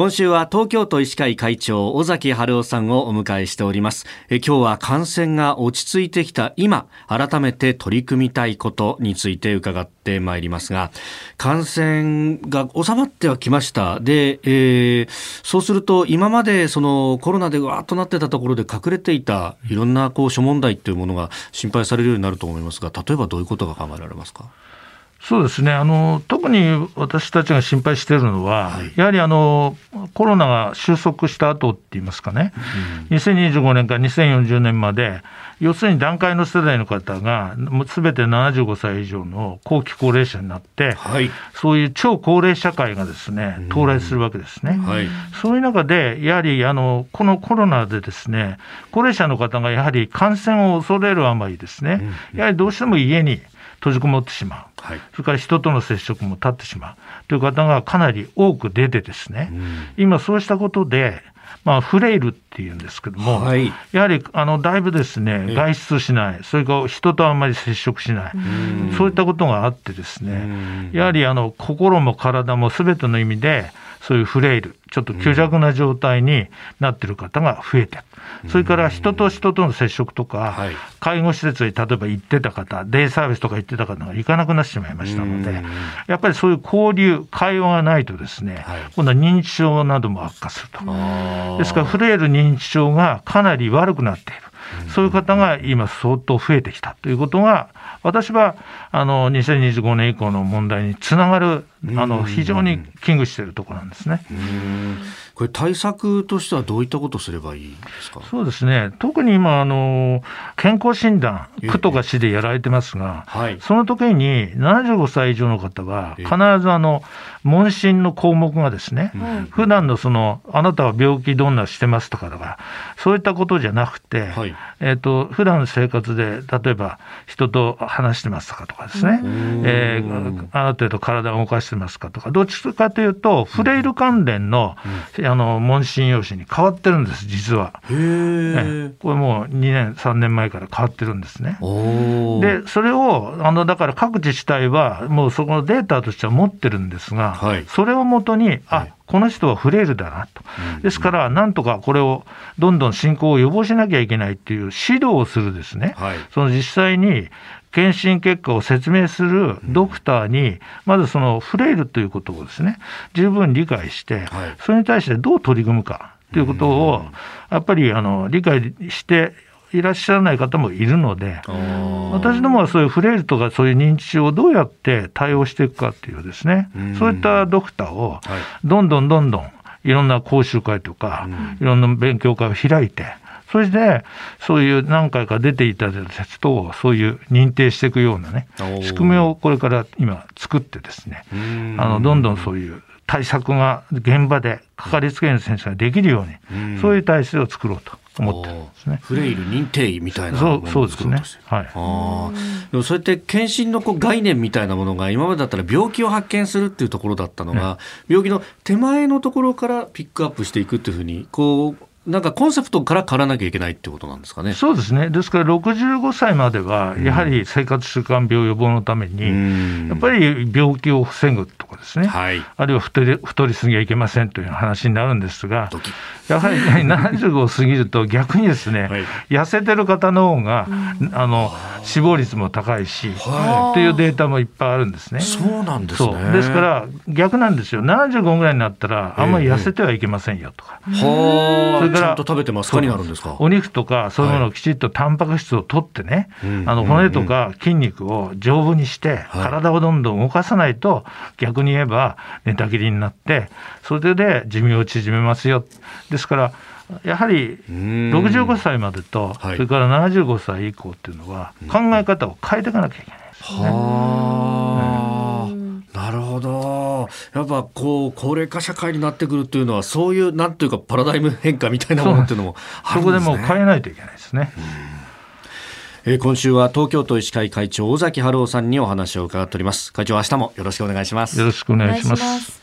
今週は東京都医師会会長尾崎春夫さんをお迎えしております。え今日は感染が落ち着いてきた今改めて取り組みたいことについて伺ってまいりますが感染が収まってはきました。で、えー、そうすると今までそのコロナでわーっとなってたところで隠れていたいろんなこう諸問題というものが心配されるようになると思いますが例えばどういうことが考えられますか？そうですね。あの特に私たちが心配しているのは、はい、やはりあのコロナが収束した後って言いますかね、うん、2025年から2040年まで、要するに段階の世代の方が、すべて75歳以上の後期高齢者になって、はい、そういう超高齢社会がですね到来するわけですね。はい、そういう中で、やはりあのこのコロナでですね高齢者の方がやはり感染を恐れるあまりですね、やはりどうしても家に閉じこもってしまう、はい、それから人との接触も立ってしまう。という方がかなり多く出てですね、うん、今そうしたことで、まあ、フレイルっていうんですけども、はい、やはりあのだいぶですね外出しない、それから人とあんまり接触しない、うそういったことがあってですね、やはりあの心も体もすべての意味で、そういうフレイル、ちょっと虚弱な状態になっている方が増えてそれから人と人との接触とか、介護施設に例えば行ってた方、デイサービスとか行ってた方が行かなくなってしまいましたので、やっぱりそういう交流、会話がないとですね、今度は認知症なども悪化すると。ですから、フレイル認知症がかなり悪くなっている。そういう方が今、相当増えてきたということが、私はあの2025年以降の問題につながる、あの非常に危惧しているところなんですね。これ、対策としてはどういったことすればいいですか？そうですね、特に今、あの健康診断、区とか市でやられてますが、はい、その時に75歳以上の方は、必ずあの問診の項目がですね、普段のそのあなたは病気どんなしてますとかだから、そういったことじゃなくて、はい、えーと、普段の生活で、例えば人と話してますかとかですね、えー、ある程度体を動かしてますかとか、どっちかというと、フレイル関連の、うん、あの問診用紙に変わってるんです、実は。へこれもう2年、3年前から変わってるんですね。で、それを、あのだから各自治体は、もうそこのデータとしては持ってるんですが、はい、それをもとに、あ、はい。この人はフレイルだなと。ですから、なんとかこれをどんどん進行を予防しなきゃいけないっていう指導をするですね、はい、その実際に検診結果を説明するドクターに、まずそのフレイルということをですね、十分理解して、それに対してどう取り組むかということを、やっぱりあの理解していらっしゃらない方もいるので、私どもはそういうフレイルとかそういう認知症をどうやって対応していくかっていうですね、そういったドクターをどんどんどんどんいろんな講習会とか、いろんな勉強会を開いて、それで、そういう何回か出ていただいた人を、そういう認定していくようなね、仕組みをこれから今作ってですね、あの、どんどんそういう対策が現場でかかりつけの先生ができるように、そういう体制を作ろうと。思ってるんですね。フレイル認定医みたいなそうそうですね。はい。あでもそうやって検診のこう概念みたいなものが今までだったら病気を発見するっていうところだったのが、ね、病気の手前のところからピックアップしていくっていうふうにこうなんかコンセプトから変わらなきゃいけないってことなんですかね。そうですね。ですから65歳までは、やはり生活習慣病予防のために、やっぱり病気を防ぐとかですね、はい、あるいは太り太りすぎはいけませんという話になるんですが、やはり、ね、75を過ぎると逆にですね、はい、痩せてる方の方が、あの死亡率も高いし、はい、というデータもいっぱいあるんですね。そうなんですね。ですから逆なんですよ。75ぐらいになったらあんまり痩せてはいけませんよとか。えー、それからちゃんと食べてますかになるんですか？お肉とかそういうものをきちっとタンパク質を取ってね、はい、あの骨とか筋肉を丈夫にして、体をどんどん動かさないと逆に言えば寝たきりになってそれで寿命を縮めますよ。ですからやはり65歳までと、それから75歳以降っていうのは、考え方を変えていかなきゃいけないですね。なるほど。やっぱこう高齢化社会になってくるっていうのはそういうなんというかパラダイム変化みたいなものっていうのもあるんですね。そこでもう変えないといけないですね。えー、今週は東京都医師会会長尾崎春夫さんにお話を伺っております。会長明日もよろしくお願いします。よろしくお願いします。